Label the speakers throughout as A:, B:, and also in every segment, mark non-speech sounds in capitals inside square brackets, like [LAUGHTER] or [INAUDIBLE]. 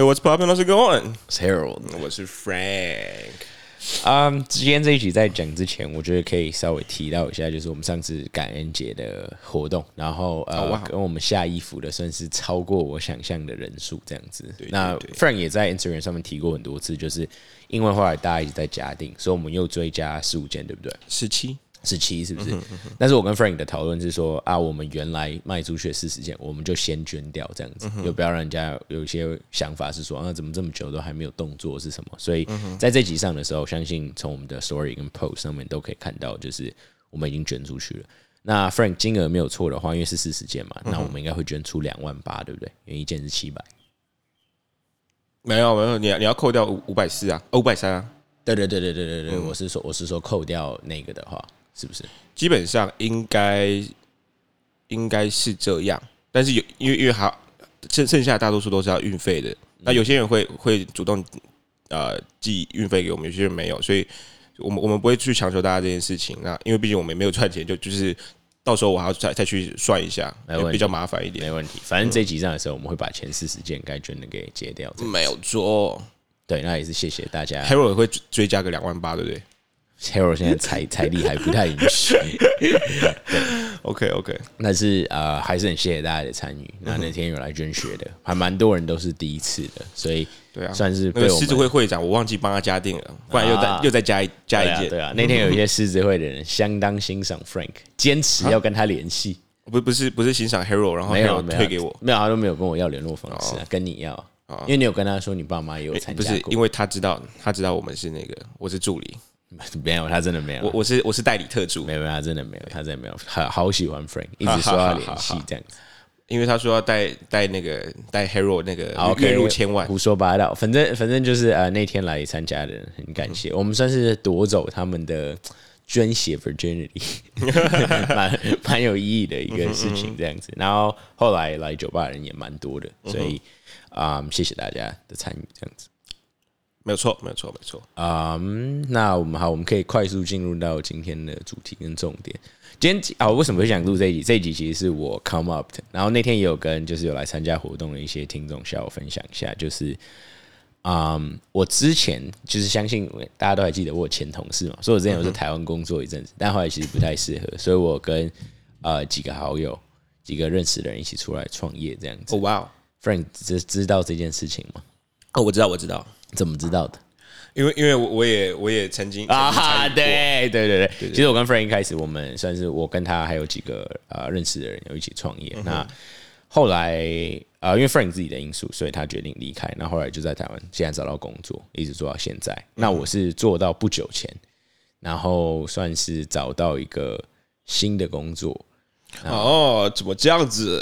A: Hey, what's poppin'? How's it going?
B: Harold，
A: 我是 Frank。
B: 啊，今天这一集在讲之前，我觉得可以稍微提到一下，就是我们上次感恩节的活动，然后呃，
A: 哇
B: 跟我们下衣服的算是超过我想象的人数这样子。
A: 对
B: 那
A: 对
B: Frank 也在 Instagram 上面提过很多次，就是因为后来大家一直在加订，所以我们又追加十五件，对不对？
A: 十七，
B: 十七是不是？但是我跟 Frank 的讨论是说啊，我们原来卖出去的四十件，我们就先捐掉，这样子，就不要让人家有一些想法是说啊，怎么这么久都还没有动作是什么？所以在这集上的时候，相信从我们的 Story 跟 Post 上面都可以看到，就是我们已经捐出去了。那 Frank 金额没有错的话，因为是四十件嘛，那我们应该会捐出两万八，对不对？因为一件是七百。
A: 没有没有，你要你要扣掉五五百四啊，五百三啊，
B: 对对对对对对对，我是说我是说扣掉那个的话，是不是？
A: 基本上应该应该是这样。但是有因为因为还剩剩下大多数都是要运费的，那有些人会会主动呃寄运费给我们，有些人没有，所以我们我们不会去强求大家这件事情。那因为毕竟我们也没有赚钱，就就是到时候我还要再再去算一下
B: 没问，题
A: 比较麻烦一点。
B: 没问题，反正这集上的时候，我们会把前四十件该捐的给结掉。这
A: 没有错
B: 对，那也是谢谢大家。
A: ，Hero 也会追加个两万八，对不对
B: Hero 现在财 [LAUGHS] 财力还不太允许？[LAUGHS]
A: OK OK，
B: 但是呃，还是很谢谢大家的参与。那那天有来捐血的，还蛮多人都是第一次的，所以
A: 对啊，
B: 算是
A: 那个狮子会会长，我忘记帮他加定了，不然又再、
B: 啊
A: 又再加一加一件。
B: 啊对啊。那天有一些狮子会的人相当欣赏 Frank，坚持要跟他联系。
A: 不不是不是欣赏 Hero，然后
B: 没有
A: 退给我，
B: 没有，他都没有跟我要联络方式啊，跟你要，因为你有跟他说你爸妈也有参加过
A: 不是因，为他知道他知道我们是那个我是助理，[LAUGHS]
B: 没有，他真的没有，
A: 我我是我是代理特助。
B: 没，有，他真的没有，他真的没有，好好喜欢 Frank，一直说要联系这样子。
A: 因为他说要带带那个带 Hero 那个
B: 好
A: 月入千万，
B: 胡说八道。反正反正就是呃，那天来参加的人很感谢，我们算是夺走他们的捐血 virginity，[LAUGHS] 蛮蛮有意义的一个事情这样子。然后后来来酒吧的人也蛮多的，所以啊、谢谢大家的参与这样子。
A: 没有错没有错没错。
B: 啊、嗯那我们好，我们可以快速进入到今天的主题跟重点。今天啊，我为什么会想录这一集？这一集其实是我 come up 的，然后那天也有跟就是有来参加活动的一些听众向我分享一下，就是嗯，我之前就是相信大家都还记得我有前同事嘛，所以我之前有在台湾工作一阵子，但后来其实不太适合，所以我跟呃几个好友、几个认识的人一起出来创业这样子。
A: 哦哇哦
B: ，Frank 知知道这件事情吗？
A: 哦我知道我知道，
B: 怎么知道的？
A: 因为因为我我也我也曾经
B: 啊哈，对对对对，其实我跟 Frank 一开始，我们算是我跟他还有几个呃认识的人有一起创业。那后来呃，因为 Frank 自己的因素，所以他决定离开。那后来就在台湾，现在找到工作，一直做到现在。那我是做到不久前，然后算是找到一个新的工作。
A: 哦，怎么这样子？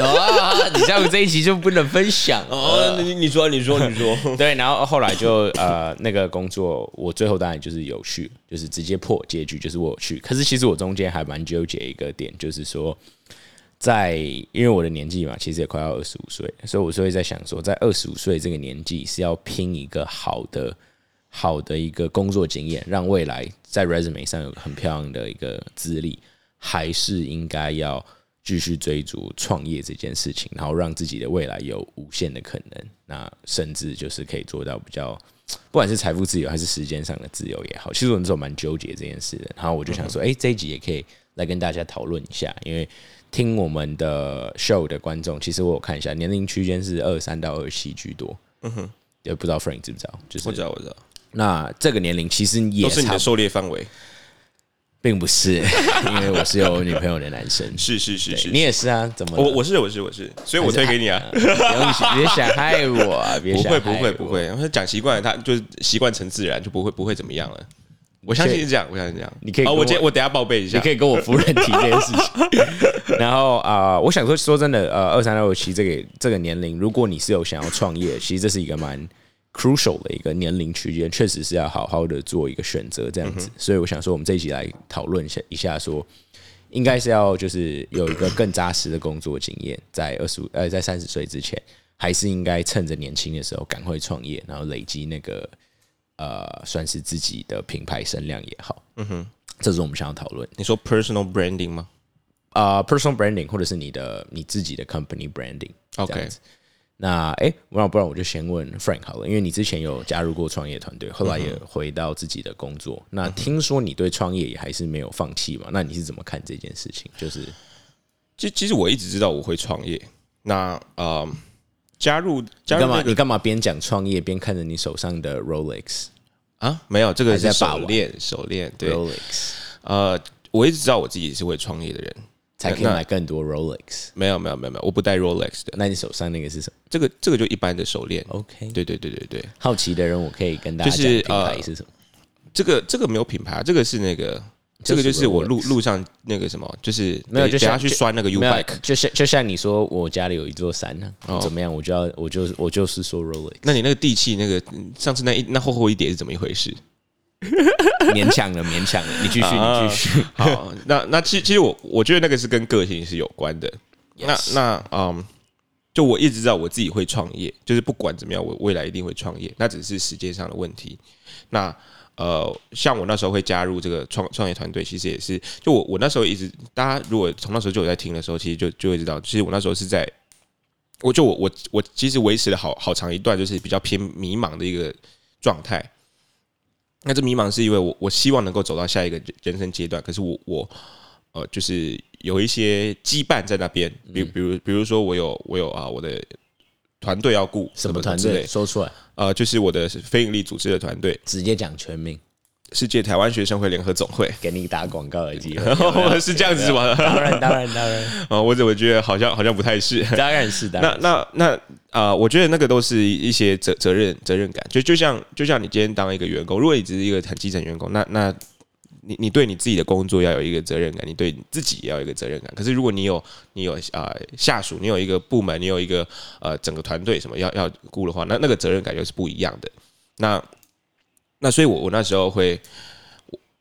B: 啊，[LAUGHS] 你这样这一集就不能分享 [LAUGHS]
A: 哦，你你说你说你说，[LAUGHS]
B: 对，然后后来就呃那个工作，我最后当然就是有去，就是直接破结局，就是我有去。可是其实我中间还蛮纠结一个点，就是说，在因为我的年纪嘛，其实也快要二十五岁，所以我所以在想说，在二十五岁这个年纪是要拼一个好的好的一个工作经验，让未来在 resume 上有很漂亮的一个资历，还是应该要继续追逐创业这件事情，然后让自己的未来有无限的可能，那甚至就是可以做到比较，不管是财富自由还是时间上的自由也好，其实我那时候蛮纠结这件事的。然后我就想说，哎、这一集也可以来跟大家讨论一下，因为听我们的 show 的观众，其实我有看一下，年龄区间是二三到二七居多。嗯哼，也不知道 Frank 知不知道？就是
A: 我知道我知道，
B: 那这个年龄其实也
A: 都是你的狩猎范围，
B: 并不是，[LAUGHS] 因为我是有女朋友的男生。
A: 是是是是，
B: 你也是啊？怎么？
A: 我我是我是我是，所以我推给你啊。
B: 不用别想害我啊！[LAUGHS] 别
A: 不会不会不会，然后讲习惯了，他就是习惯成自然，就不会不会怎么样了。我相信是这样，我相信是这样。
B: 你可以跟我
A: 我今天我等下报备一下。
B: 你可以跟我夫人提这件事情。[LAUGHS] 然后啊、呃我想说，说真的，呃，二三六七这个这个年龄，如果你是有想要创业，其实这是一个蛮 crucial 的一个年龄区间，确实是要好好的做一个选择，这样子。所以我想说，我们这一集来讨论一下一下说。应该是要就是有一个更扎实的工作经验，在二十五呃在三十岁之前，还是应该趁着年轻的时候赶快创业，然后累积那个呃算是自己的品牌声量也好。嗯哼，这是我们想要讨论。
A: 你说 personal branding 吗？
B: 啊、p e r s o n a l branding 或者是你的你自己的 company branding。那哎，那不然我就先问 Frank 好了，因为你之前有加入过创业团队，后来也回到自己的工作。那听说你对创业也还是没有放弃嘛？那你是怎么看这件事情？就是，
A: 其其实我一直知道我会创业。那呃，加入加入
B: 干嘛？你干嘛边讲创业边看着你手上的 Rolex
A: 啊？没有，这个是
B: 手
A: 链，手链对
B: Rolex。
A: 呃，我一直知道我自己是会创业的人。
B: 才可以买更多 Rolex。
A: 没有没有没有没有，我不戴 Rolex 的。
B: 那你手上那个是什么？
A: 这个这个就一般的手链。
B: OK，
A: 对对对对对。
B: 好奇的人，我可以跟大家讲品牌是什么？
A: 这个这个没有品牌，这个是那个，这个就是我路路上那个什么，就是
B: 没有，就
A: 等下去拴那个 U bike，
B: 就像就像你说，我家里有一座山呢，怎么样？我就要我就我就是说 Rolex。
A: 那你那个地契那个上次那一那厚厚一叠是怎么一回事？[LAUGHS]
B: 勉强了，勉强了。你继续，你继续。
A: 好，那那其其实我我觉得那个是跟个性是有关的。那那嗯，就我一直知道我自己会创业，就是不管怎么样，我未来一定会创业。那只是时间上的问题。那呃，像我那时候会加入这个创创业团队，其实也是就我我那时候一直，大家如果从那时候就有在听的时候，其实就就会知道，其实我那时候是在，我就我我我其实维持了好好长一段，就是比较偏迷茫的一个状态。那这迷茫是因为我我希望能够走到下一个人生阶段，可是我我呃就是有一些羁绊在那边，比比如比如说我有我有啊我的团队要顾
B: 什么团队？说出来。
A: 呃就是我的非营利组织的团队，
B: 直接讲全名。
A: 世界台湾学生会联合总会
B: 给你打广告的机会，[LAUGHS]
A: 是这样子吗？
B: 当然，当然，当然。
A: 啊，[LAUGHS] 我怎么觉得好像好像不太是？
B: 当然是的。[LAUGHS]
A: 那那那啊，我觉得那个都是一些责责任责任感。就就像就像你今天当一个员工，如果你只是一个很基层员工，那那你你对你自己的工作要有一个责任感，你对自己也要有一个责任感。可是如果你有你有啊下属，你有一个部门，你有一个呃整个团队什么要要顾的话，那那个责任感又是不一样的。那那所以，我我那时候会。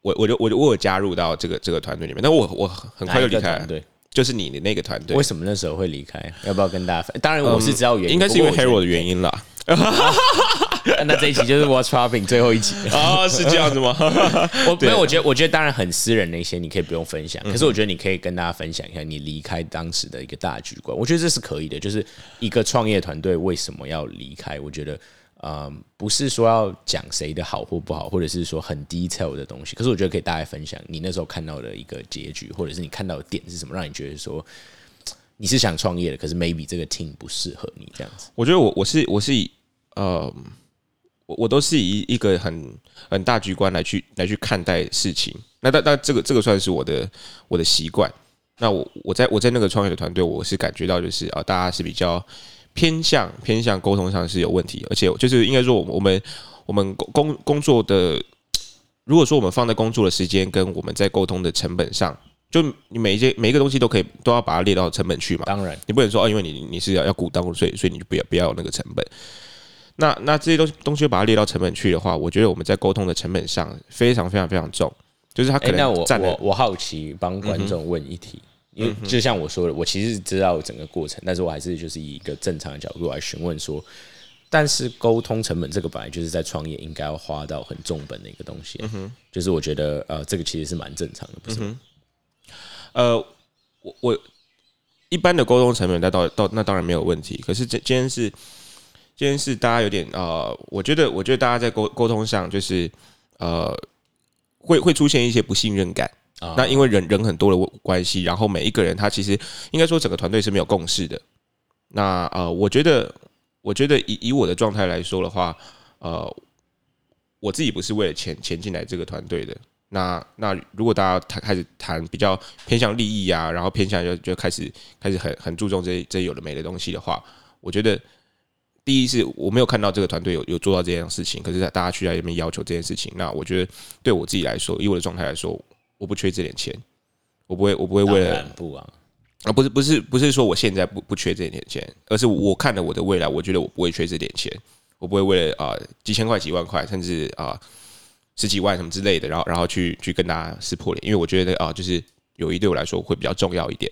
A: 我我就我就我有加入到这个这个团队里面，但我我很快就离开了。
B: 对，
A: 就是你的那个团队。
B: 为什么那时候会离开？要不要跟大家？当然我是知道原因，
A: 应该是因为 Hero 的原因啦。[LAUGHS]
B: 那这一集就是 Watch Shopping 最后一集
A: 啊，[LAUGHS] 是这样子吗？[LAUGHS]
B: 我没有，我觉得我觉得当然很私人的一些你可以不用分享，可是我觉得你可以跟大家分享一下你离开当时的一个大局观。我觉得这是可以的，就是一个创业团队为什么要离开？我觉得。嗯，不是说要讲谁的好或不好，或者是说很 detail 的东西。可是我觉得可以大概分享你那时候看到的一个结局，或者是你看到的点是什么，让你觉得说你是想创业的，可是 maybe 这个 team 不适合你这样子。
A: 我觉得我我是我是以呃，我我都是以一个很很大局观来去来去看待事情。那那那这个这个算是我的我的习惯。那我我在我在那个创业的团队，我是感觉到就是啊，大家是比较。偏向偏向沟通上是有问题，而且就是应该说，我们我们我们工工工作的，如果说我们放在工作的时间跟我们在沟通的成本上，就你每一件每一个东西都可以都要把它列到成本去嘛。
B: 当然，
A: 你不能说哦，因为你你是要要股当所以所以你就不要不要有那个成本。那那这些东西东西把它列到成本去的话，我觉得我们在沟通的成本上非常非常非常重，就是他可能
B: 那我我我好奇帮观众问一题。因为就像我说的，我其实知道整个过程，但是我还是就是以一个正常的角度来询问说，但是沟通成本这个本来就是在创业应该要花到很重本的一个东西，就是我觉得呃，这个其实是蛮正常的，不是吗？
A: 呃，我我一般的沟通成本那到到那当然没有问题，可是今今天是今天是大家有点呃，我觉得我觉得大家在沟沟通上就是呃，会会出现一些不信任感。那因为人人很多的关系，然后每一个人他其实应该说整个团队是没有共识的。那呃，我觉得，我觉得以以我的状态来说的话，呃，我自己不是为了钱钱进来这个团队的。那那如果大家谈开始谈比较偏向利益啊，然后偏向就就开始开始很很注重这这有的没的东西的话，我觉得第一是我没有看到这个团队有有做到这件事情，可是大家去在那边要求这件事情，那我觉得对我自己来说，以我的状态来说。我不缺这点钱，我不会，我不会为了
B: 不啊
A: 啊，不是不是不是说我现在不不缺这点钱，而是我看了我的未来，我觉得我不会缺这点钱，我不会为了啊几千块几万块，甚至啊十几万什么之类的，然后然后去去跟大家撕破脸，因为我觉得啊，就是友谊对我来说会比较重要一点。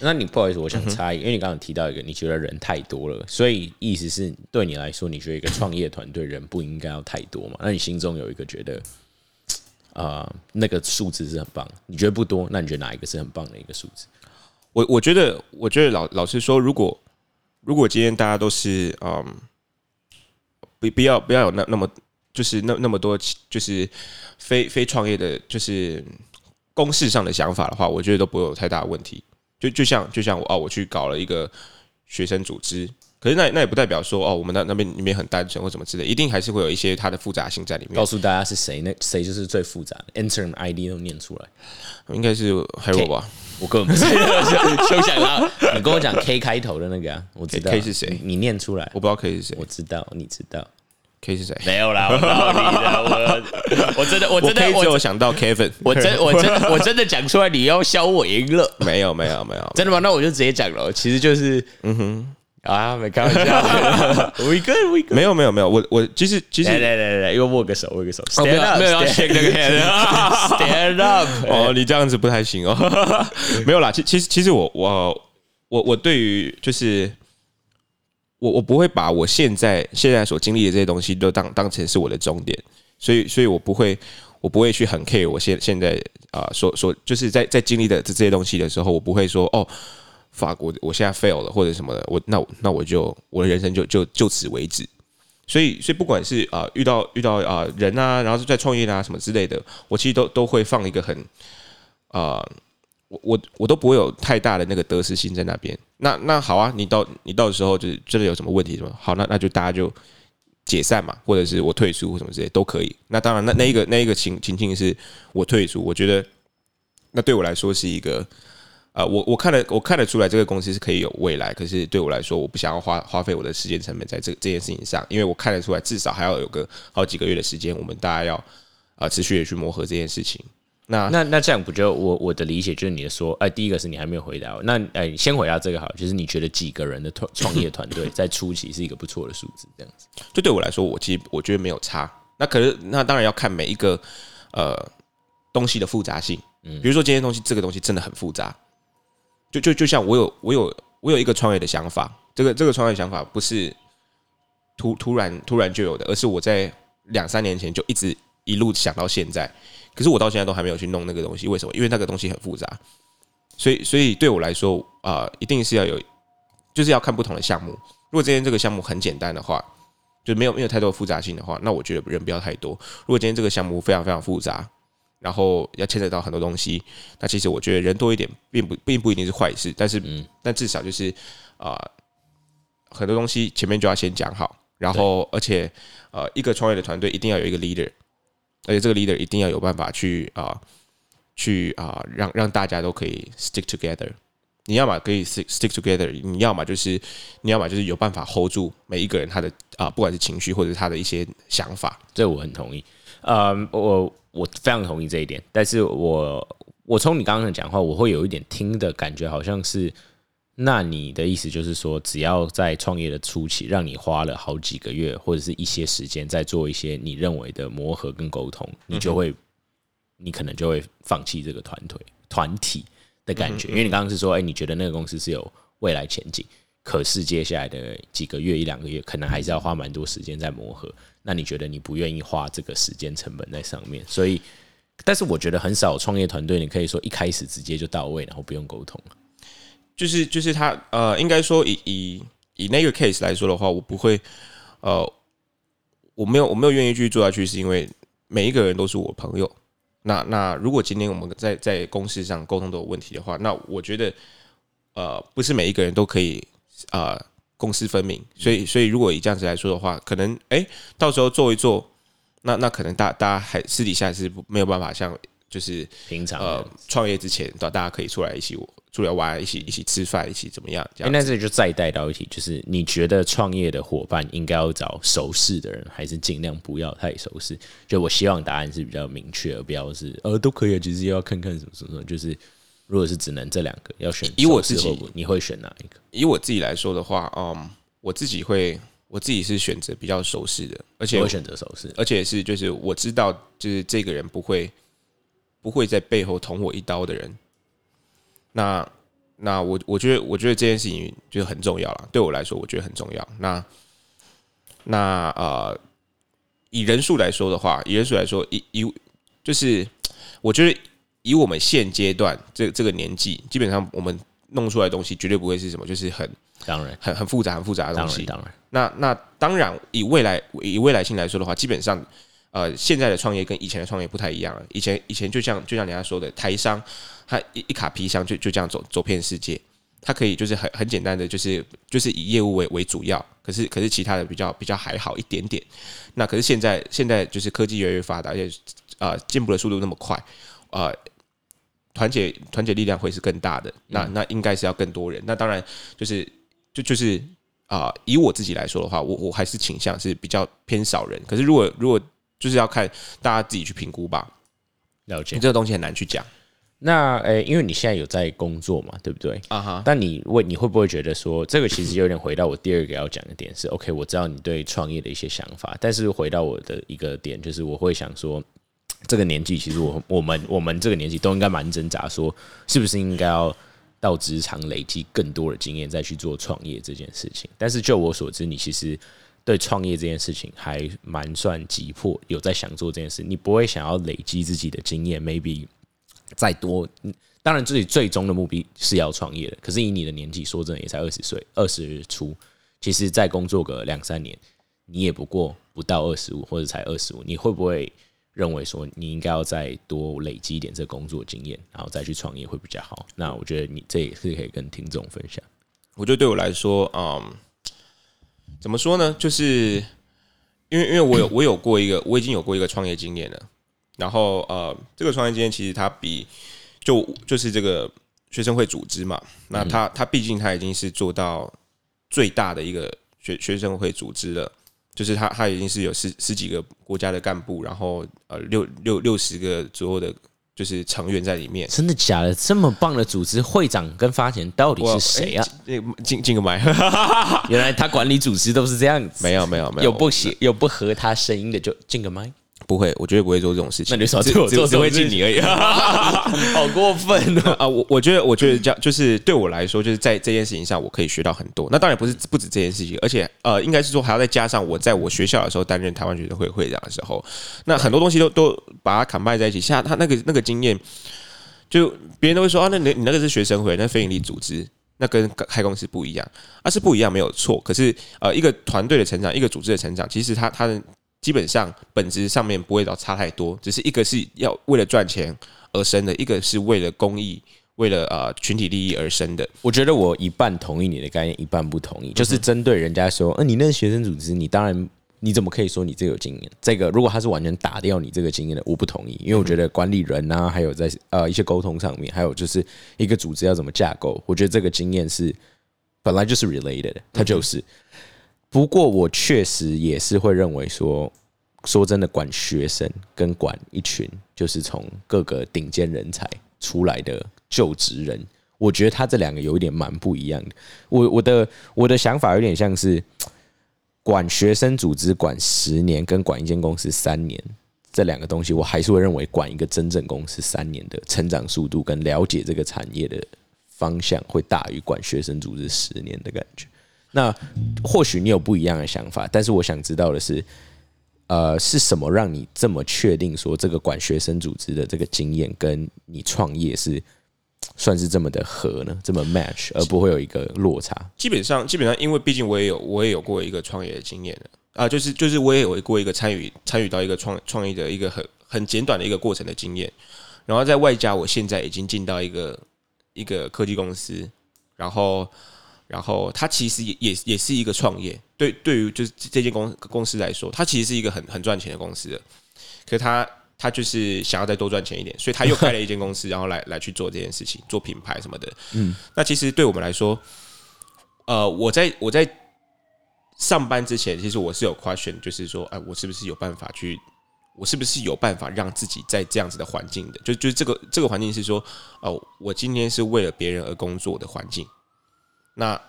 B: 那你不好意思，我想插一，因为你刚刚提到一个，你觉得人太多了，所以意思是对你来说，你觉得一个创业团队人不应该要太多嘛？那你心中有一个觉得？啊，那个数字是很棒。你觉得不多，那你觉得哪一个是很棒的一个数字？
A: 我我觉得，我觉得老老实说，如果如果今天大家都是嗯，不不要不要有那那么就是那那么多就是非非创业的，就是公式上的想法的话，我觉得都不会有太大的问题。就就像就像我哦，我去搞了一个学生组织。可是那那也不代表说哦，我们那那边里面很单纯或什么之类，一定还是会有一些它的复杂性在里面。
B: 告诉大家是谁，那谁就是最复杂的，enter ID 都念出来，
A: 应该是 Hero 吧？
B: 我根本不是休想啦！你跟我讲 K 开头的那个，我知道
A: K 是谁，
B: 你念出来，
A: 我不知道 K 是谁，
B: 我知道，你知道
A: K 是谁？
B: 没有啦，我道理的，我我真的 [LAUGHS] 我真的
A: 我只有想到 Kevin，
B: 我真我真我真的讲出来，你要削我赢了？[LAUGHS]
A: 没有没有没有，
B: 真的吗？那我就直接讲了，其实就是嗯哼。啊，没开玩笑，We good, we good。
A: 没有没有没有，我我其实其实
B: 来来来来，又握个手，握个手。
A: Stand up，没有要 shake 那个 [LAUGHS]
B: hand，Stand up。[LAUGHS]
A: 哦，你这样子不太行哦。[LAUGHS] 没有啦，其其实其实我我我我对于就是我我不会把我现在现在所经历的这些东西都当当成是我的终点，所以所以我不会我不会去很 care 我现现在啊所所就是在在经历的这这些东西的时候，我不会说哦。法国，我现在 fail 了或者什么的，我那那我就我的人生就就就此为止。所以所以不管是啊遇到遇到啊人啊，然后是在创业啊什么之类的，我其实都都会放一个很啊，我我我都不会有太大的那个得失心在那边。那那好啊，你到你到时候就是真的有什么问题什么，好那那就大家就解散嘛，或者是我退出或什么之类都可以。那当然那那一个那一个情情境是我退出，我觉得那对我来说是一个。啊，我我看得我看得出来这个公司是可以有未来，可是对我来说，我不想要花花费我的时间成本在这这件事情上，因为我看得出来至少还要有个好几个月的时间，我们大家要啊持续的去磨合这件事情。那
B: 那那这样不就我我的理解就是你的说，哎，第一个是你还没有回答，那哎，先回答这个好，就是你觉得几个人的团创业团队在初期是一个不错的数字，这样子。
A: 就对我来说，我其实我觉得没有差。那可是那当然要看每一个呃东西的复杂性，嗯，比如说今天东西这个东西真的很复杂。就就就像我有我有我有一个创业的想法，这个这个创业想法不是突突然突然就有的，而是我在两三年前就一直一路想到现在，可是我到现在都还没有去弄那个东西，为什么？因为那个东西很复杂，所以所以对我来说啊，一定是要有，就是要看不同的项目。如果今天这个项目很简单的话，就没有没有太多复杂性的话，那我觉得人不要太多。如果今天这个项目非常非常复杂，然后要牵扯到很多东西，那其实我觉得人多一点并不并不一定是坏事，但是嗯但至少就是啊，很多东西前面就要先讲好，然后而且呃，一个创业的团队一定要有一个 leader，而且这个 leader 一定要有办法去啊去啊让让大家都可以 stick together。你要么可以 stick stick together，你要么就是你要么就是有办法 hold 住每一个人他的啊不管是情绪或者他的一些想法，
B: 这我很同意。呃，我。我非常同意这一点，但是我我从你刚刚的讲话，我会有一点听的感觉，好像是那你的意思就是说，只要在创业的初期，让你花了好几个月或者是一些时间，在做一些你认为的磨合跟沟通，你就会，你可能就会放弃这个团队团体的感觉，因为你刚刚是说，哎，你觉得那个公司是有未来前景，可是接下来的几个月一两个月，可能还是要花蛮多时间在磨合。那你觉得你不愿意花这个时间成本在上面，所以，但是我觉得很少创业团队，你可以说一开始直接就到位，然后不用沟通。
A: 就是就是他呃，应该说以以以那个 case 来说的话，我不会呃，我没有我没有愿意继续做下去，是因为每一个人都是我朋友。那那如果今天我们在在公司上沟通都有问题的话，那我觉得呃，不是每一个人都可以啊。公私分明，所以所以如果以这样子来说的话，可能哎，到时候做一做，那那可能大大家还私底下是没有办法像就是
B: 平常
A: 呃创业之前，到大家可以出来一起出来玩，一起一起吃饭，一起怎么样？哎，
B: 那这就再带到一题，就是你觉得创业的伙伴应该要找熟识的人，还是尽量不要太熟识？就我希望答案是比较明确，而不要是呃都可以，其实要看看什么什么，就是。如果是只能这两个要选，
A: 以我自己，
B: 你会选哪一个？
A: 以我自己来说的话，嗯，我自己会，我自己是选择比较熟识的，而且
B: 会选择熟识，
A: 而且是就是我知道，就是这个人不会不会在背后捅我一刀的人。那那我我觉得我觉得这件事情就很重要了，对我来说我觉得很重要。那那呃，以人数来说的话，以人数来说，以以就是我觉得。以我们现阶段这这个年纪，基本上我们弄出来的东西绝对不会是什么，就是很
B: 当然，
A: 很很复杂、很复杂的东西。
B: 当然，
A: 那那当然，以未来以未来性来说的话，基本上，呃，现在的创业跟以前的创业不太一样了。以前以前就像就像人家说的，台商他一一卡皮箱就就这样走走遍世界，他可以就是很很简单的就是就是以业务为为主要，可是可是其他的比较比较还好一点点。那可是现在现在就是科技越来越发达，而且啊进步的速度那么快，啊。团结团结力量会是更大的，那那应该是要更多人。那当然就是就就是啊，以我自己来说的话，我我还是倾向是比较偏少人。可是如果如果就是要看大家自己去评估吧，
B: 了解
A: 这个东西很难去讲。
B: 那诶，因为你现在有在工作嘛，对不对？啊哈。但你为你会不会觉得说，这个其实有点回到我第二个要讲的点是，OK，我知道你对创业的一些想法，但是回到我的一个点就是，我会想说。这个年纪，其实我我们我们这个年纪都应该蛮挣扎，说是不是应该要到职场累积更多的经验，再去做创业这件事情。但是就我所知，你其实对创业这件事情还蛮算急迫，有在想做这件事。你不会想要累积自己的经验，maybe 再多。当然，自己最终的目的是要创业的。可是以你的年纪，说真的也才二十岁，二十出，其实再工作个两三年，你也不过不到二十五，或者才二十五，你会不会？认为说你应该要再多累积一点这工作经验，然后再去创业会比较好。那我觉得你这也是可以跟听众分享。
A: 我觉得对我来说，嗯，怎么说呢？就是因为因为我有我有过一个我已经有过一个创业经验了。然后呃，这个创业经验其实它比就就是这个学生会组织嘛。那他他毕竟他已经是做到最大的一个学学生会组织了。就是他，他已经是有十十几个国家的干部，然后呃六六六十个左右的，就是成员在里面。
B: 真的假的？这么棒的组织，会长跟发钱到底是谁啊？
A: 进进个麦，[LAUGHS]
B: 原来他管理组织都是这样子。
A: 没有没有没有，
B: 有不行有不合他声音的就进个麦。
A: 不会，我绝对不会做这种事情。
B: 那你少对我做，
A: 只会敬你而已。[LAUGHS]
B: 好过分 [LAUGHS]
A: 啊！我我觉得，我觉得这样就是对我来说，就是在这件事情上，我可以学到很多。那当然不是不止这件事情，而且呃，应该是说还要再加上我在我学校的时候担任台湾学生会会长的时候，那很多东西都都把它砍拜在一起。像他那个那个经验，就别人都会说啊，那你你那个是学生会，那非营利组织，那跟开公司不一样，啊是不一样没有错。可是呃，一个团队的成长，一个组织的成长，其实他他的。基本上本质上面不会到差太多，只是一个是要为了赚钱而生的，一个是为了公益、为了呃群体利益而生的。
B: 我觉得我一半同意你的概念，一半不同意。就是针对人家说，呃，你那是学生组织，你当然你怎么可以说你这有经验？这个如果他是完全打掉你这个经验的，我不同意。因为我觉得管理人啊，还有在呃一些沟通上面，还有就是一个组织要怎么架构，我觉得这个经验是本来就是 related，它就是。不过，我确实也是会认为说，说真的，管学生跟管一群就是从各个顶尖人才出来的就职人，我觉得他这两个有一点蛮不一样的。我我的我的想法有点像是管学生组织管十年，跟管一间公司三年这两个东西，我还是会认为管一个真正公司三年的成长速度跟了解这个产业的方向，会大于管学生组织十年的感觉。那或许你有不一样的想法，但是我想知道的是，呃，是什么让你这么确定说这个管学生组织的这个经验跟你创业是算是这么的合呢？这么 match 而不会有一个落差？
A: 基本上，基本上，因为毕竟我也有我也有过一个创业的经验啊，就是就是我也有过一个参与参与到一个创创业的一个很很简短的一个过程的经验，然后在外加我现在已经进到一个一个科技公司，然后。然后他其实也也也是一个创业，对对于就是这间公公司来说，他其实是一个很很赚钱的公司的，可是他他就是想要再多赚钱一点，所以他又开了一间公司，[LAUGHS] 然后来来去做这件事情，做品牌什么的。嗯，那其实对我们来说，呃，我在我在上班之前，其实我是有 question，就是说，哎，我是不是有办法去，我是不是有办法让自己在这样子的环境的，就就是这个这个环境是说，哦，我今天是为了别人而工作的环境。那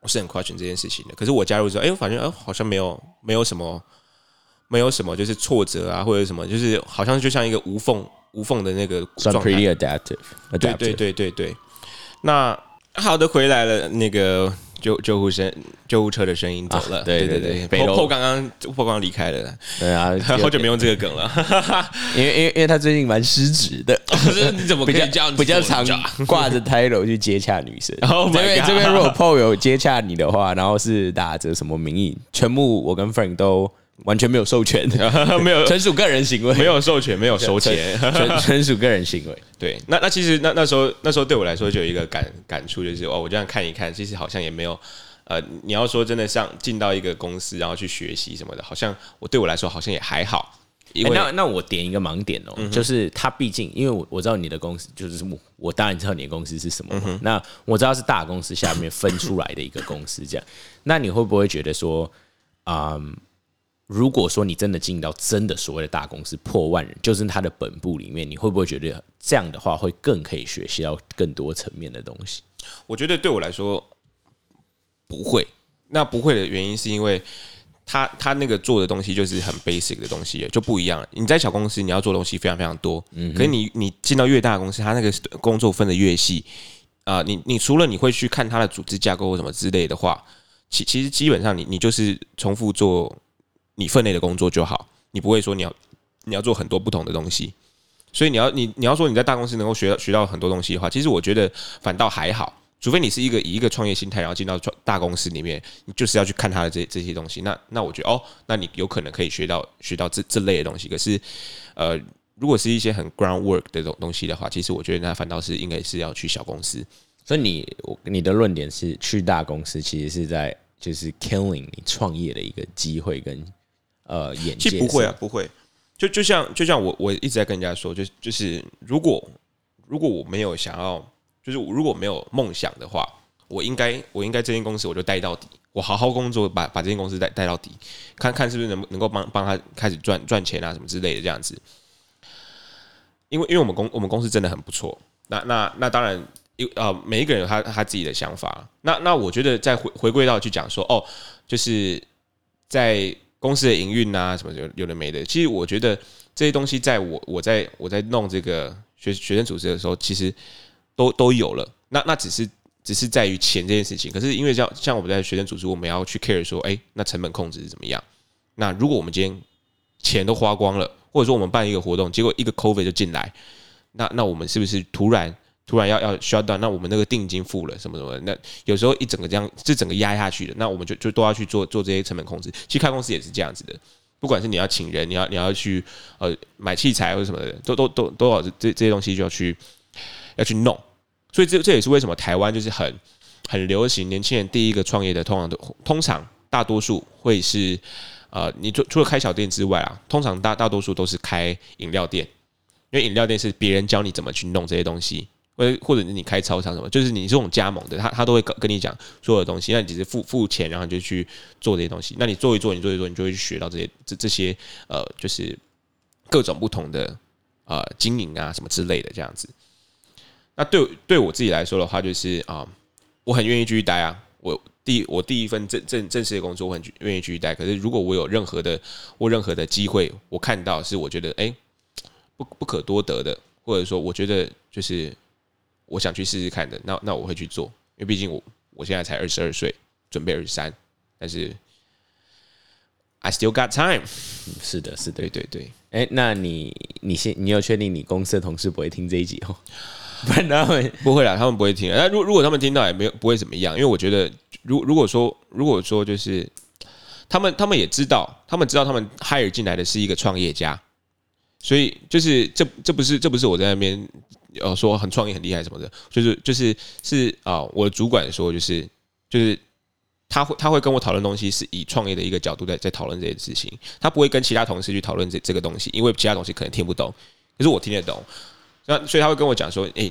A: 我是很 question 这件事情的，可是我加入之后，哎，我反正哎好像没有没有什么没有什么就是挫折啊，或者什么，就是好像就像一个无缝无缝的那个状态。
B: Pretty adaptive，
A: 对对对对对。那好的回来了，那个救救护声、救护车的声音走了。
B: 啊对
A: 对
B: 对对北楼
A: 破破刚刚后刚刚离开了，[LAUGHS]
B: 对啊，[LAUGHS]
A: 好久没用这个梗了。
B: 因为因为因为他最近蛮失职的，
A: 你怎么可
B: 比较
A: 以这样子
B: 比较常挂着 title 去接洽女生。[LAUGHS]
A: Oh
B: 这边这边如果 PO 有接洽你的话，然后是打着什么名义，全部我跟 Frank 都完全没有授权，[LAUGHS]
A: 没有
B: 纯属个人行为，
A: 没有授权，没有收钱。
B: 纯纯属个人行为。[LAUGHS]
A: 对，那那其实那那时候那时候对我来说就有一个感感触，就是哦，我这样看一看，其实好像也没有。呃，你要说真的像进到一个公司，然后去学习什么的，好像我对我来说好像也还好，因为、
B: 欸那那我点一个盲点哦，就是他毕竟因为我我知道你的公司就是我我当然知道你的公司是什么嘛，那我知道是大公司下面分出来的一个公司这样，那你会不会觉得说，嗯，如果说你真的进到真的所谓的大公司破万人，就是他的本部里面，你会不会觉得这样的话会更可以学习到更多层面的东西？
A: 我觉得对我来说不会。那不会的原因是因为他他那个做的东西就是很 basic 的东西，就不一样了。你在小公司你要做的东西非常非常多，嗯可是你你进到越大的公司，他那个工作分的越细啊、你你除了你会去看他的组织架构或什么之类的话，其其实基本上你你就是重复做你分内的工作就好，你不会说你要你要做很多不同的东西。所以你要你你要说你在大公司能够学到学到很多东西的话，其实我觉得反倒还好。除非你是一个以一个创业心态，然后进到创大公司里面，你就是要去看他的这这些东西。那那我觉得哦，那你有可能可以学到学到这这类的东西。可是，呃，如果是一些很 groundwork 的这种东西的话，其实我觉得那反倒是应该是要去小公司。
B: 所以你你的论点是去大公司其实是在就是 killing 你创业的一个机会跟呃眼界，
A: 其实不会啊，，不会。就就像就像我我一直在跟人家说，就就是如果如果我没有想要，就是如果没有梦想的话，我应该我应该这间公司我就待到底，我好好工作，把把这间公司带带到底，看看是不是能能够帮帮他开始赚赚钱啊什么之类的这样子。因为因为我们公我们公司真的很不错，那那那当然。有呃，每一个人有他他自己的想法。那那我觉得再回回归到去讲说，哦，就是在公司的营运啊，什么有有的没的。其实我觉得这些东西，在我我在我在弄这个学学生组织的时候，其实都都有了。那那只是只是在于钱这件事情。可是因为像像我们在学生组织，我们要去 care 说，哎、那成本控制是怎么样？那如果我们今天钱都花光了，或者说我们办一个活动，结果一个 COVID 就进来，那那我们是不是突然？突然要要 shut down，那我们那个定金付了什么什么，那有时候一整个这样，这整个压下去的，那我们就就都要去做做这些成本控制。其实开公司也是这样子的，不管是你要请人，你要你要去呃买器材或者什么的，都都都都要这这些东西就要去要去弄。所以这这也是为什么台湾就是很很流行，年轻人第一个创业的，通常都通常大多数会是呃，你除除了开小店之外啊，通常大大多数都是开饮料店，因为饮料店是别人教你怎么去弄这些东西。或者或者是你开超商什么，就是你这种加盟的，他他都会跟跟你讲所有的东西，那你只是付付钱，然后你就去做这些东西。那你做一做，你做一做，你就会学到这些这这些呃，就是各种不同的呃经营啊什么之类的这样子。那对对我自己来说的话，就是啊、我很愿意继续待啊。我第我第一份正正正式的工作，我很愿意继续待。可是如果我有任何的我任何的机会，我看到是我觉得哎、不不可多得的，或者说我觉得就是我想去试试看的，那那我会去做，因为毕竟我我现在才二十二岁，准备二十三，但是 I still got time。
B: 是的，是的
A: 对。对对，
B: 哎、那你你现你有确定你公司的同事不会听这一集哦？[LAUGHS] 不然他们
A: 不会啦，他们不会听。那如如果他们听到也没有不会怎么样，因为我觉得，如如果说如果说就是他们他们也知道，他们知道他们 hire 进来的是一个创业家，所以就是这这不是这不是我在那边呃说很创业很厉害什么的，就是就是是啊、我的主管说就是就是。他会他会跟我讨论东西，是以创业的一个角度在在讨论这些事情，他不会跟其他同事去讨论这这个东西，因为其他同事可能听不懂，可是我听得懂，那所以他会跟我讲说，诶，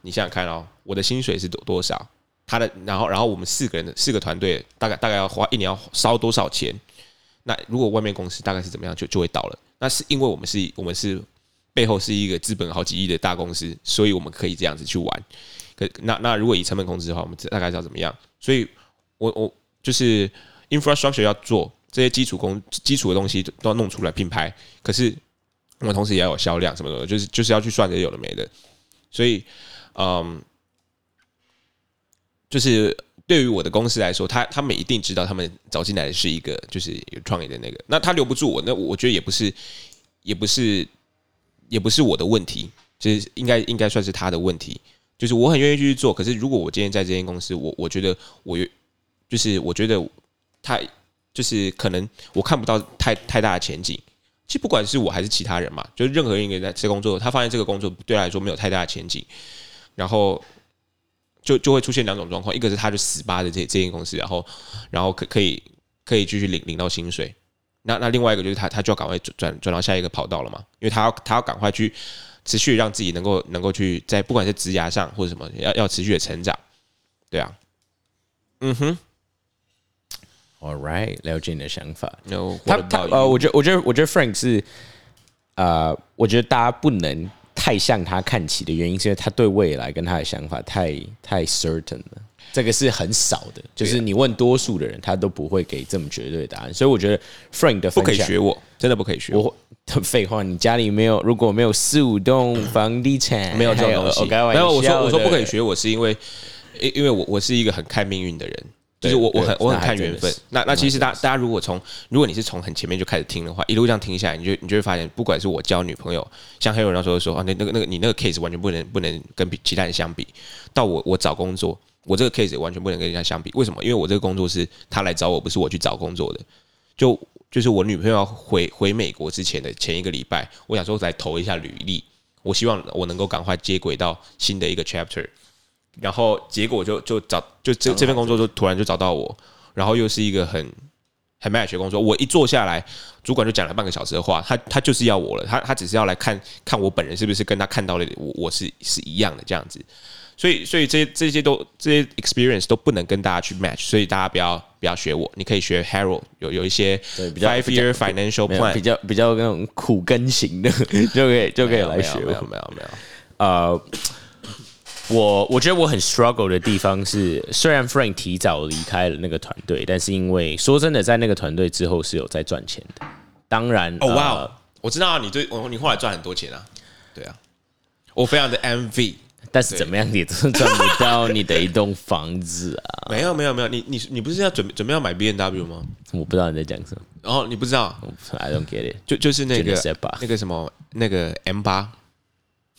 A: 你想想看哦，我的薪水是多多少？他的，然后然后我们四个人的四个团队大概大概要花一年要烧多少钱？那如果外面公司大概是怎么样，就就会倒了。那是因为我们是我们是背后是一个资本好几亿的大公司，所以我们可以这样子去玩。可那那如果以成本控制的话，我们大概知道怎么样。所以我我就是 infrastructure 要做这些基础工基础的东西都要弄出来品牌，可是我们同时也要有销量什么的，就是就是要去算这些有的没的。所以，嗯，就是对于我的公司来说，他他们一定知道他们找进来的是一个就是有创意的那个，那他留不住我，那我觉得也不是也不是也不是我的问题，就是应该应该算是他的问题。就是我很愿意继续做，可是如果我今天在这间公司，我我觉得我有，就是我觉得他就是可能我看不到太太大的前景。其实不管是我还是其他人嘛，就是任何一个人在这工作，他发现这个工作对他来说没有太大的前景，然后就就会出现两种状况：一个是他就死扒着这这间公司，然后然后可可以可以继续领领到薪水；那那另外一个就是他他就要赶快转转转到下一个跑道了嘛，因为他要他要赶快去。持续让自己能够能够去在不管是职涯上或者什么，要要持续的成长，对啊，嗯哼
B: ，All right，了解你的想法。
A: No，
B: 他他呃，我觉得我觉得我觉得 Frank 是呃，我觉得大家不能太向他看齐的原因，是因为他对未来跟他的想法太太 certain 了。这个是很少的，就是你问多数的人，他都不会给这么绝对答案。所以我觉得 Frank 的
A: 不可以学我，真的不可以学我。
B: 废话，你家里没有？如果没有四五栋房地产，
A: 没有这种东西。没有，我说我说不可以学我，是因为因因为我我是一个很看命运的人，就是我我很我很看缘分。那那其实大大家如果从如果你是从很前面就开始听的话，一路这样听下来，你就你就会发现，不管是我交女朋友，像黑人那时候说啊，那那个那个你那个 case 完全不能不能跟其他人相比。到我我找工作，我这个 case 完全不能跟人家相比。为什么？因为我这个工作是他来找我，不是我去找工作的。就就是我女朋友要回回美国之前的前一个礼拜，我想说来投一下履历，我希望我能够赶快接轨到新的一个 chapter，然后结果就就找就这这份工作就突然就找到我，然后又是一个很很 match 的工作，我一坐下来，主管就讲了半个小时的话，他他就是要我了，他他只是要来看看我本人是不是跟他看到的我我是是一样的这样子。所以，所以这些这些都这些 experience 都不能跟大家去 match，所以大家不要不要学我，你可以学 Harold，有有一些 five year financial plan，
B: 比较比较那种苦根型的，[LAUGHS] 就可以就可以来学。
A: 没有没有没有。
B: 呃，我我觉得我很 struggle 的地方是，虽然 Frank 提早离开了那个团队，但是因为说真的，在那个团队之后是有在赚钱的。当然，
A: 哦哇，我知道你对我你后来赚很多钱啊，对啊，我非常的 envy。
B: 但是怎么样，你都赚不到你的一栋房子啊！[LAUGHS]
A: 没有没有没有，你你你不是要准备准备要买 B N W 吗？
B: 我不知道你在讲什么。
A: 然后你不知道
B: ？I don't get it。
A: 就就是那个那个什么那个 M 八。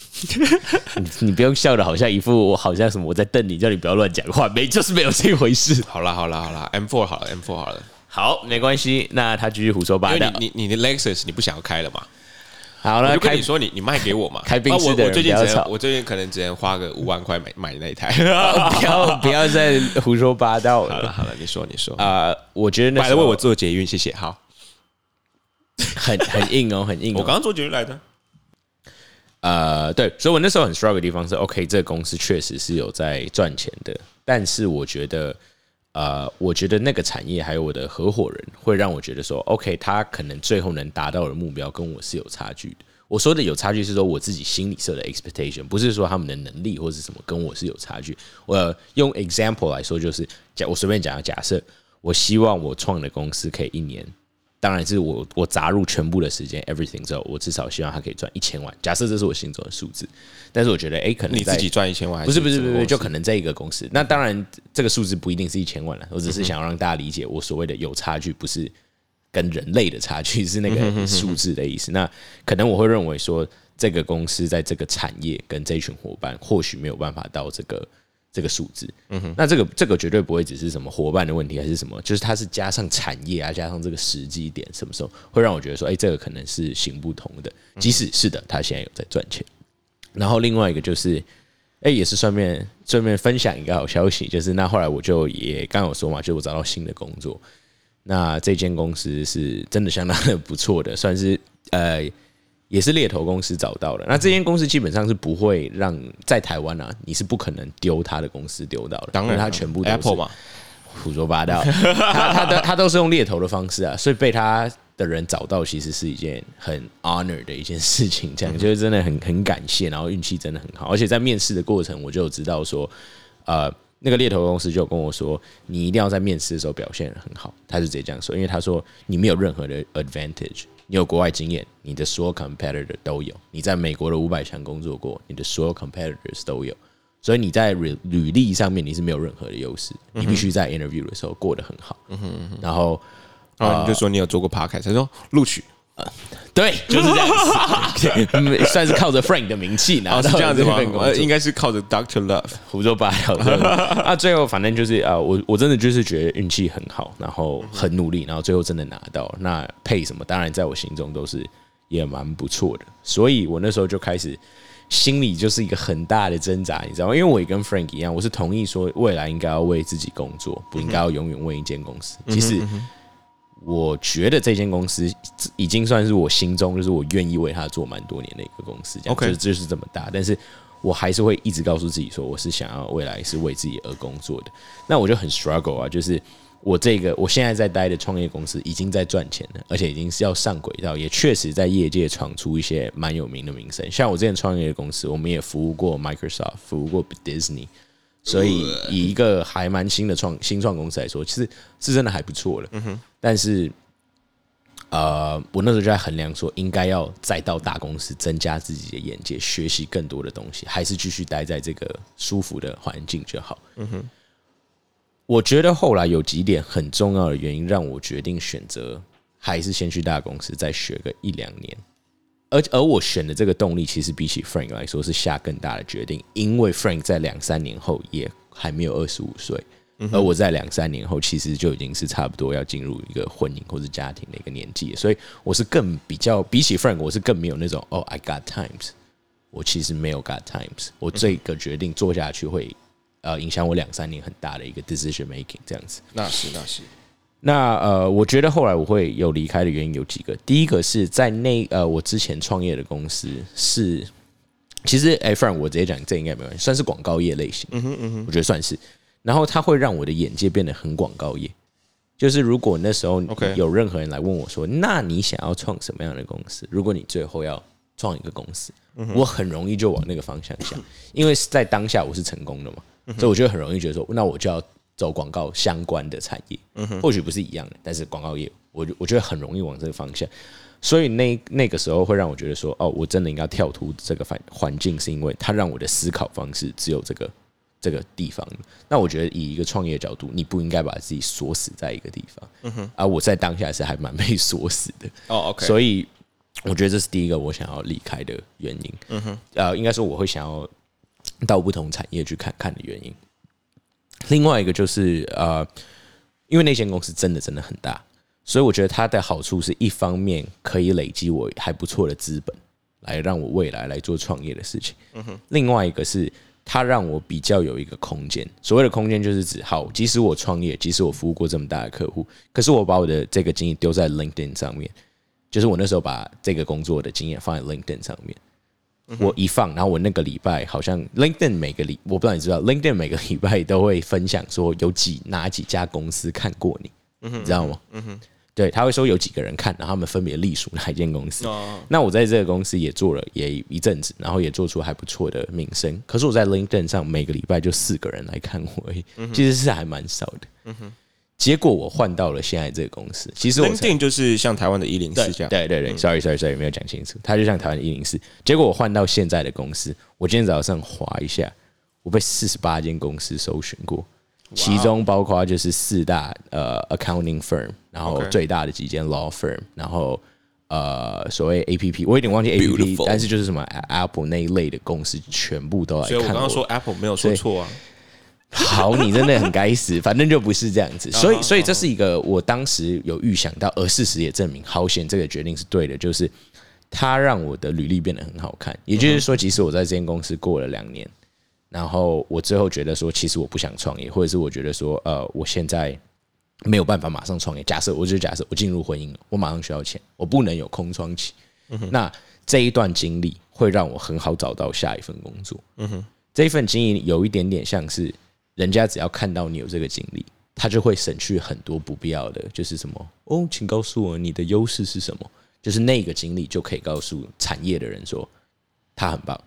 A: [LAUGHS]
B: 你你不用笑的，好像一副我好像什么我在瞪你，叫你不要乱讲话，没就是没有这回事。
A: 好了好了好了，M four 好了 M four 好了，
B: 好没关系。那他继续胡说八道。
A: 你你你的 Lexus 你不想要开了吗？
B: 好了，
A: 就跟你说，你你卖给我嘛？
B: 开宾士的
A: 我最近只能，我最近可能只能花个五万块买买那一台。[LAUGHS]
B: 不要不要再胡说八道
A: 了。好了好了，你说你说
B: 啊，我觉得那
A: 买了为我做捷运，谢谢。好，
B: 很很硬哦，很硬。[LAUGHS]
A: 我刚刚做捷运来的。
B: 呃，对，所以我那时候很 struggle 的地方是，OK，这个公司确实是有在赚钱的，但是我觉得。呃，我觉得那个产业还有我的合伙人会让我觉得说，OK，他可能最后能达到的目标跟我是有差距的。我说的有差距是说我自己心里设的 expectation，不是说他们的能力或者什么跟我是有差距。我用 example 来说，就是假我随便讲个假设，我希望我创的公司可以一年。当然是我我砸入全部的时间，everything 之后，我至少希望他可以赚一千万。假设这是我心中的数字，但是我觉得，哎，可能
A: 你自己赚一千万，
B: 不是不是不是，就可能这一个公司。那当然，这个数字不一定是一千万了。我只是想要让大家理解，我所谓的有差距，不是跟人类的差距，是那个数字的意思。那可能我会认为说，这个公司在这个产业跟这一群伙伴，或许没有办法到这个。这个数字，嗯哼，那这个这个绝对不会只是什么伙伴的问题，还是什么？就是它是加上产业啊，加上这个时机点，什么时候会让我觉得说，哎，这个可能是行不通的。即使是的，他现在有在赚钱。然后另外一个就是，哎，也是顺便顺便分享一个好消息，就是那后来我就也刚有说嘛，就我找到新的工作，那这间公司是真的相当的不错的，算是呃。也是猎头公司找到的，那这间公司基本上是不会让在台湾啊，你是不可能丢他的公司丢到的，
A: 当然
B: 他全部
A: Apple 嘛，
B: 胡说八道，[LAUGHS] 他他的他都是用猎头的方式啊，所以被他的人找到其实是一件很 honor 的一件事情，这样就是真的很很感谢，然后运气真的很好，而且在面试的过程我就知道说，呃，那个猎头公司就跟我说，你一定要在面试的时候表现很好，他是直接这样说，因为他说你没有任何的 advantage。你有国外经验，你的所有 competitor 都有。你在美国的五百强工作过，你的所有 competitors 都有。所以你在履履历上面你是没有任何的优势，你必须在 interview 的时候过得很好。然后
A: 然后你就说你有做过 podcast，他说录取，
B: 对，就是这样子，[LAUGHS] 嗯算是靠着 Frank 的名气拿
A: 哦，
B: 到
A: 是这样子吗应该是靠着 Doctor Love。
B: 胡说八道的。啊，最后反正就是啊，我我真的就是觉得运气很好，然后很努力，然后最后真的拿到。那配什么，当然在我心中都是也蛮不错的。所以我那时候就开始心里就是一个很大的挣扎，你知道吗？因为我也跟 Frank 一样，我是同意说未来应该要为自己工作，不应该要永远为一间公司。其实。我觉得这间公司已经算是我心中就是我愿意为他做蛮多年的一个公司，这样
A: OK
B: 就是就是这么大，但是我还是会一直告诉自己说，我是想要未来是为自己而工作的。那我就很 struggle 啊，就是我这个我现在在待的创业公司已经在赚钱了，而且已经是要上轨道，也确实在业界闯出一些蛮有名的名声。像我之前创业的公司，我们也服务过 Microsoft，服务过 Disney。所以以一个还蛮新的创新创公司来说，其实是真的还不错了。嗯哼但是，呃，我那时候就在衡量说，应该要再到大公司增加自己的眼界，学习更多的东西，还是继续待在这个舒服的环境就好。嗯哼我觉得后来有几点很重要的原因，让我决定选择还是先去大公司，再学个一两年。而而我选的这个动力，其实比起 Frank 来说是下更大的决定，因为 Frank 在两三年后也还没有二十五岁，而我在两三年后其实就已经是差不多要进入一个婚姻或是家庭的一个年纪，所以我是更比较比起 Frank，我是更没有那种哦 I got times，我其实没有 got times，我这个决定做下去会呃影响我两三年很大的一个 decision making 这样子。
A: 那是那是，
B: 那呃，我觉得后来我会有离开的原因有几个。第一个是在那呃，我之前创业的公司是，其实哎、f r a n k 我直接讲，这应该没关系，算是广告业类型，嗯哼嗯哼，我觉得算是。然后它会让我的眼界变得很广告业。就是如果那时候有任何人来问我说，那你想要创什么样的公司？如果你最后要创一个公司，我很容易就往那个方向想，因为在当下我是成功的嘛，所以我就很容易觉得说，那我就要走广告相关的产业，或许不是一样的，但是广告业，我我觉得很容易往这个方向。所以那那个时候会让我觉得说，哦，我真的应该跳出这个环环境，是因为它让我的思考方式只有这个这个地方。那我觉得以一个创业角度，你不应该把自己锁死在一个地方。嗯哼，而我在当下是还蛮被锁死的。
A: 哦，OK，
B: 所以我觉得这是第一个我想要离开的原因。嗯哼，呃，应该说我会想要到不同产业去看看的原因。另外一个就是呃，因为那间公司真的真的很大，所以我觉得它的好处是一方面可以累积我还不错的资本，来让我未来来做创业的事情。嗯哼，另外一个是。它让我比较有一个空间，所谓的空间就是指，好，即使我创业，即使我服务过这么大的客户，可是我把我的这个经验丢在 LinkedIn 上面，就是我那时候把这个工作的经验放在 LinkedIn 上面，我一放，然后我那个礼拜好像 LinkedIn 每个礼，我不知道你知道，LinkedIn 每个礼拜都会分享说有几哪几家公司看过你，你知道吗？对，他会说有几个人看，然后他们分别隶属哪一间公司。
A: 哦，
B: 那我在这个公司也做了也一阵子，然后也做出还不错的名声。可是我在 LinkedIn 上每个礼拜就四个人来看我而已，其实是还蛮少的。结果我换到了现在这个公司，其实我才
A: LinkedIn 就是像台湾的一零
B: 对
A: 四这样，
B: 对对对，sorry sorry sorry，没有讲清楚。它就像台湾一零四，结果我换到现在的公司，我今天早上划一下，我被四十八间公司搜寻过，其中包括就是四大呃 accounting firm，然后最大的几间 law firm，然后呃所谓 A P P，我有点忘记 A P
A: P，Beautiful。
B: 但是就是什么 Apple 那一类的公司全部都来
A: 所以我
B: 看
A: 刚刚说 Apple 没有说错啊，
B: 好，你真的很该死，[LAUGHS] 反正就不是这样子。所
A: 啊
B: 以，所以这是一个我当时有预想到，而事实也证明，好险这个决定是对的，就是它让我的履历变得很好看。也就是说，即使我在这间公司过了两年，然后我最后觉得说，其实我不想创业，或者是我觉得说，呃，我现在没有办法马上创业。假设我就假设我进入婚姻了，我马上需要钱，我不能有空窗期。那这一段经历会让我很好找到下一份工作。嗯哼这一份经历有一点点像是人家只要看到你有这个经历，他就会省去很多不必要的，就是什么哦，请告诉我你的优势是什么，就是那个经历就可以告诉产业的人说他很棒，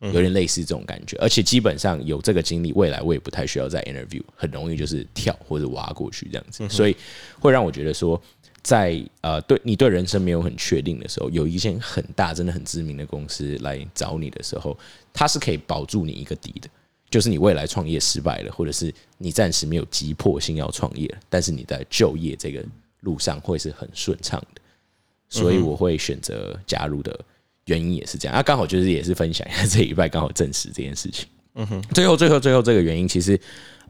B: 有点类似这种感觉。而且基本上有这个经历，未来我也不太需要再 interview，很容易就是跳或者挖过去这样子，所以会让我觉得说。在呃，对你对人生没有很确定的时候，有一间很大、真的很知名的公司来找你的时候，它是可以保住你一个底的。就是你未来创业失败了，或者是你暂时没有急迫性要创业了，但是你在就业这个路上会是很顺畅的，所以我会选择加入的原因也是这样。啊，刚好就是也是分享一下这一拜刚好证实这件事情。嗯哼，最后最后最后这个原因其实。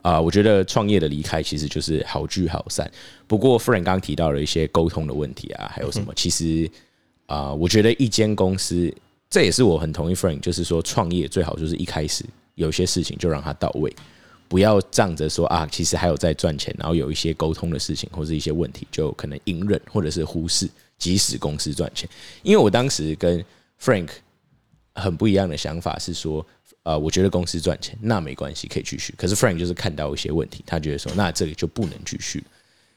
B: 啊，我觉得创业的离开其实就是好聚好散。不过，Frank 刚刚提到了一些沟通的问题啊，还有什么？其实啊，我觉得一间公司，这也是我很同意 Frank，就是说创业最好就是一开始有些事情就让它到位，不要仗着说啊，其实还有在赚钱，然后有一些沟通的事情或者一些问题，就可能隐忍或者是忽视，即使公司赚钱。因为我当时跟 Frank 很不一样的想法是说。呃，我觉得公司赚钱那没关系，可以继续。可是 Frank 就是看到一些问题，他觉得说那这个就不能继续。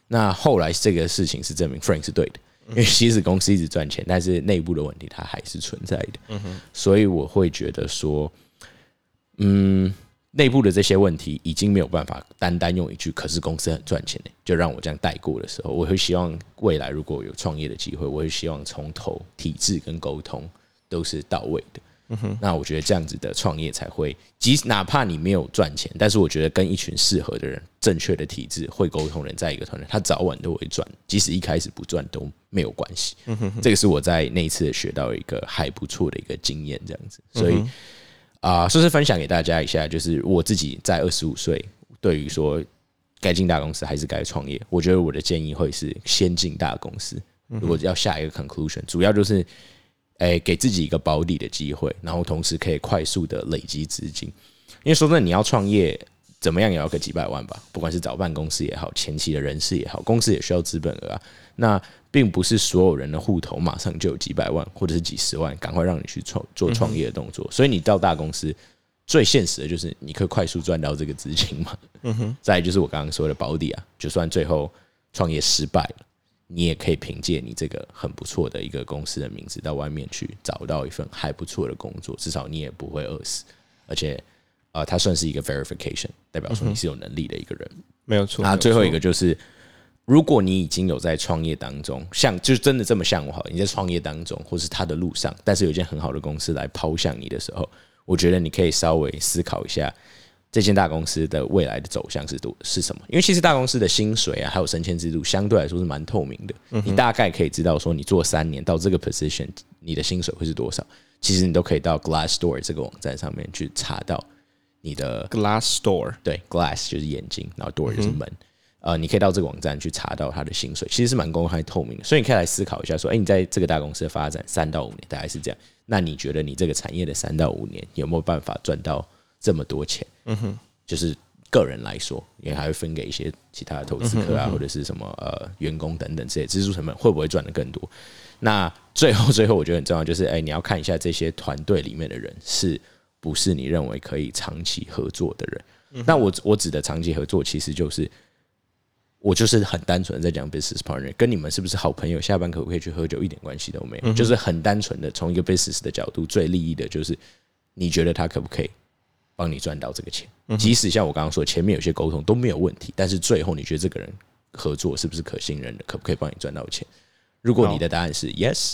B: 那后来这个事情是证明 Frank 是对的，因为即使公司一直赚钱，但是内部的问题它还是存在的。所以我会觉得说，嗯，内部的这些问题已经没有办法单单用一句“可是公司很赚钱”就让我这样带过的时候，我会希望未来如果有创业的机会，我会希望从头体制跟沟通都是到位的。嗯哼，那我觉得这样子的创业才会，即使哪怕你没有赚钱，但是我觉得跟一群适合的人、正确的体制、会沟通人在一个团队，他早晚都会赚，即使一开始不赚都没有关系。嗯哼，这个是我在那一次学到一个还不错的一个经验，这样子。所以啊，说是分享给大家一下，就是我自己在二十五岁，对于说该进大公司还是该创业，我觉得我的建议会是先进大公司。如果要下一个 conclusion，主要就是。哎，给自己一个保底的机会，然后同时可以快速的累积资金。因为说真的，你要创业，怎么样也要个几百万吧？不管是找办公室也好，前期的人事也好，公司也需要资本额啊。那并不是所有人的户头马上就有几百万或者是几十万，赶快让你去创做创业的动作。所以你到大公司，最现实的就是你可以快速赚到这个资金嘛。嗯哼。再就是我刚刚说的保底啊，就算最后创业失败了。你也可以凭借你这个很不错的一个公司的名字，到外面去找到一份还不错的工作，至少你也不会饿死。而且，呃，它算是一个 verification，代表说你是有能力的一个人。
A: 没有错。
B: 那最后一个就是，如果你已经有在创业当中，像就是真的这么像我，好，你在创业当中，或是他的路上，但是有一间很好的公司来抛向你的时候，我觉得你可以稍微思考一下。这间大公司的未来的走向是多是什么？因为其实大公司的薪水啊，还有升迁制度，相对来说是蛮透明的。你大概可以知道说，你做三年到这个 position，你的薪水会是多少？其实你都可以到 Glassdoor 这个网站上面去查到你的
A: Glassdoor。
B: 对，Glass 就是眼睛，然后 Door 就是门。呃，你可以到这个网站去查到他的薪水，其实是蛮公开透明的。所以你可以来思考一下，说，哎，你在这个大公司的发展三到五年，大概是这样。那你觉得你这个产业的三到五年有没有办法赚到这么多钱？嗯哼。就是个人来说，也还会分给一些其他的投资客啊，或者是什么呃员工等等这些支出成本会不会赚的更多？那最后最后，我觉得很重要就是，哎，你要看一下这些团队里面的人是不是你认为可以长期合作的人。那我我指的长期合作，其实就是我就是很单纯的在讲 business partner，跟你们是不是好朋友，下班可不可以去喝酒，一点关系都没有，就是很单纯的从一个 business 的角度，最利益的就是你觉得他可不可以？帮你赚到这个钱，即使像我刚刚说前面有些沟通都没有问题，但是最后你觉得这个人合作是不是可信任的，可不可以帮你赚到钱？如果你的答案是 yes，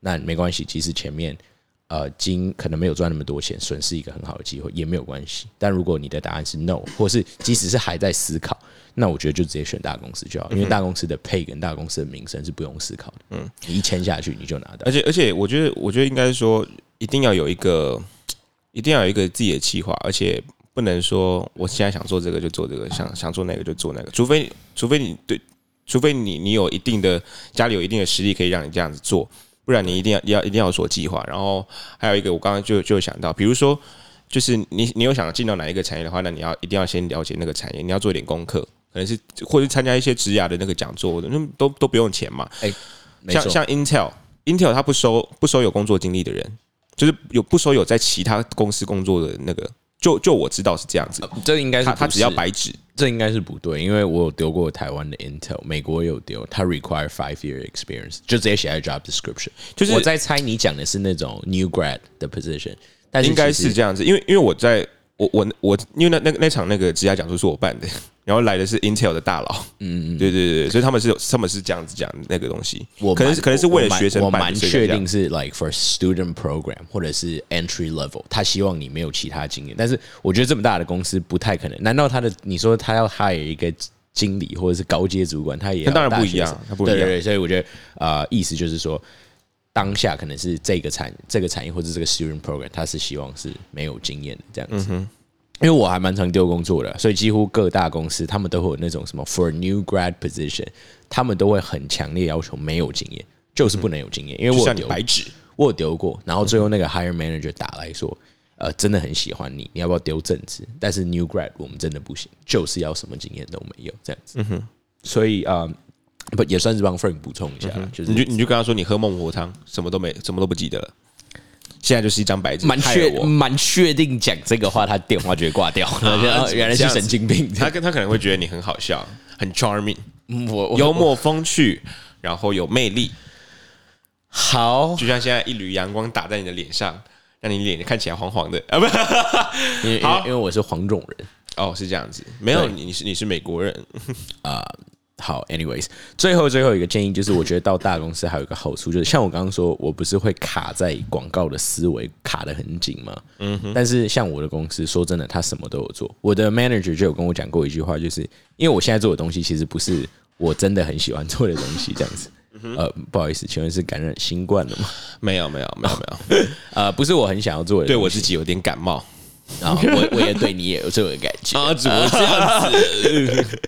B: 那没关系，即使前面呃金可能没有赚那么多钱，损失一个很好的机会也没有关系。但如果你的答案是 no，或是即使是还在思考，那我觉得就直接选大公司就好，因为大公司的配跟大公司的名声是不用思考的。嗯，你一签下去你就拿到，
A: 而且而且我觉得我觉得应该说一定要有一个。一定要有一个自己的计划，而且不能说我现在想做这个就做这个，想想做那个就做那个。除非除非你对，除非你你有一定的家里有一定的实力可以让你这样子做，不然你一定要要一定要有所计划。然后还有一个，我刚刚就就想到，比如说，就是你你有想进到哪一个产业的话，那你要一定要先了解那个产业，你要做一点功课，可能是或者参加一些职涯的那个讲座，那都都不用钱嘛。哎，像像 Intel，Intel 它不收不收有工作经历的人。就是有不收有在其他公司工作的那个，就就我知道是这样子。
B: 这应该是
A: 他只要白纸，
B: 这应该是不对，因为我有丢过台湾的 Intel，美国有丢，他 require five year experience，就直接写在 job description。就是我在猜你讲的是那种 new grad 的 position，但
A: 应该是这样子，因为因为我在我我我，因为那那那场那个职涯讲座是我办的，然后来的是 Intel 的大佬，嗯嗯，对对对，所以他们是有他们是这样子讲那个东西，
B: 我
A: 可能是可能是为了学生
B: 我蛮确定
A: 是
B: 是 like for student program 或者是 entry level，他希望你没有其他经验，但是我觉得这么大的公司不太可能。难道他的你说他要 hire 一个经理或者是高阶主管，他也
A: 那当然不一样，他不一样。
B: 对对，所以我觉得呃，意思就是说。当下可能是这个产这个产业或者这个 student program，他是希望是没有经验的这样子。因为我还蛮常丢工作的，所以几乎各大公司他们都会有那种什么 for new grad position，他们都会很强烈要求没有经验，就是不能有经验。因为我
A: 丢白纸，
B: 我有丢过，然后最后那个 hire manager 打来说，呃，真的很喜欢你，你要不要丢正职？但是 new grad 我们真的不行，就是要什么经验都没有这样子。嗯哼，所以啊。不也算是帮 Frank 补充一下，就是
A: 你就你就跟他说你喝孟婆汤，什么都没，什么都不记得了。现在就是一张白纸，
B: 蛮确蛮确定讲这个话，他电话就会挂掉。[LAUGHS] 原来是神经病，
A: 他跟他可能会觉得你很好笑，很 charming，[LAUGHS] 我幽默风趣，然后有魅力。[LAUGHS]
B: 好，
A: 就像现在一缕阳光打在你的脸上，让你脸看起来黄黄的啊！不，
B: 因为因为我是黄种人
A: 哦，是这样子，没有你，你是你是美国人啊。
B: 好，anyways，最后最后一个建议就是，我觉得到大公司还有一个好处，就是像我刚刚说，我不是会卡在广告的思维卡的很紧吗？嗯哼。但是像我的公司，说真的，他什么都有做。我的 manager 就有跟我讲过一句话，就是因为我现在做的东西其实不是我真的很喜欢做的东西，这样子。呃，不好意思，请问是感染新冠了吗？
A: 没有，没有，没有，没有。[LAUGHS]
B: 呃，不是我很想要做的，
A: 对我自己有点感冒。
B: 然后我我也对你也有这种感觉
A: 啊，怎么这样子？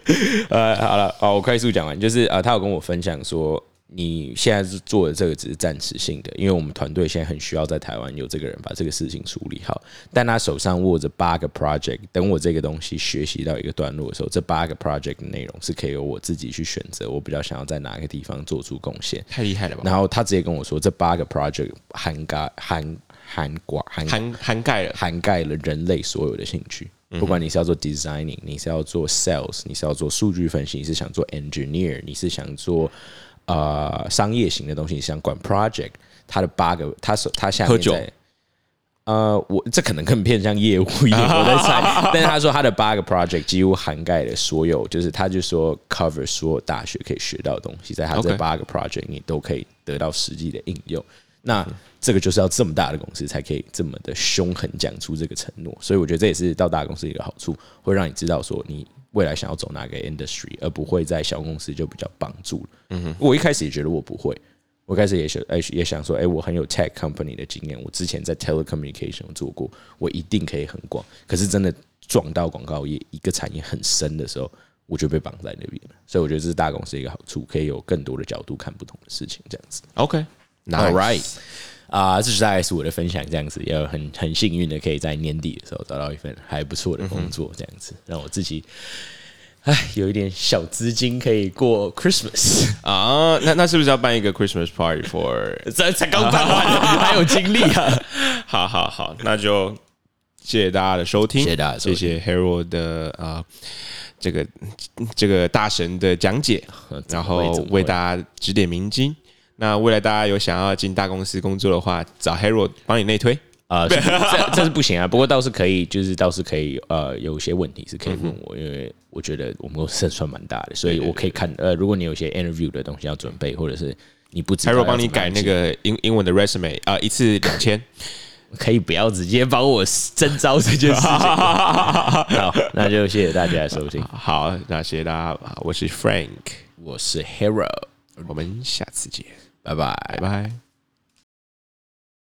A: [LAUGHS]
B: 呃，好了，好，我快速讲完，就是呃，他有跟我分享说，你现在是做的这个只是暂时性的，因为我们团队现在很需要在台湾有这个人把这个事情处理好，但他手上握着八个 project，等我这个东西学习到一个段落的时候，这八个 project 的内容是可以由我自己去选择，我比较想要在哪个地方做出贡献，
A: 太厉害了吧？
B: 然后他直接跟我说，这八个 project 涵盖涵。涵挂
A: 涵涵涵盖了。
B: 涵盖了人类所有的兴趣，不管你是要做 designing，你是要做 sales，你是要做数据分析，你是想做 engineer，你是想做呃商业型的东西，你想管 project，它的八个，它是它下面在呃，我这可能更偏向业务一点，[LAUGHS] 我在猜。但是他说他的八个 project 几乎涵盖了所有，就是他就说 cover 所有大学可以学到的东西，在他这八个 project 你都可以得到实际的应用。那这个就是要这么大的公司才可以这么的凶狠讲出这个承诺，所以我觉得这也是到大公司一个好处，会让你知道说你未来想要走哪个 industry，而不会在小公司就比较绑住了。嗯哼，我一开始也觉得我不会，我开始也想，哎，也想说，哎，我很有 tech company 的经验，我之前在 telecommunication 做过，我一定可以很广。可是真的撞到广告业一个产业很深的时候，我就被绑在那边了。所以我觉得这是大公司一个好处，可以有更多的角度看不同的事情，这样子。
A: OK。
B: All right，啊，这是大概是我的分享，这样子也很很幸运的，可以在年底的时候找到一份还不错的工作，这样子让我自己，哎，有一点小资金可以过 Christmas [LAUGHS]
A: 啊。那那是不是要办一个 Christmas party for？[LAUGHS]
B: 这才刚办完，还有精力啊！[LAUGHS]
A: 好好好，那就谢谢大家的收听，
B: 谢谢大家，
A: 谢谢 Harold 的啊，这个这个大神的讲解，然后为大家指点迷津。那未来大家有想要进大公司工作的话，找 Hero 帮你内推
B: 啊，这这是不行啊。[LAUGHS] 不过倒是可以，就是倒是可以，呃，有些问题是可以问我，因为我觉得我们公司算蛮大的，所以我可以看。呃，如果你有些 interview 的东西要准备，或者是你不知道
A: Hero 帮你改那个英英文的 resume 啊，一次两千，[LAUGHS]
B: 可以不要直接帮我征招这件事情。[LAUGHS] 好，那就谢谢大家的收听。
A: 好，那谢谢大家，我是 Frank，
B: 我是 Hero，
A: 我们下次见。
B: 拜拜
A: 拜拜。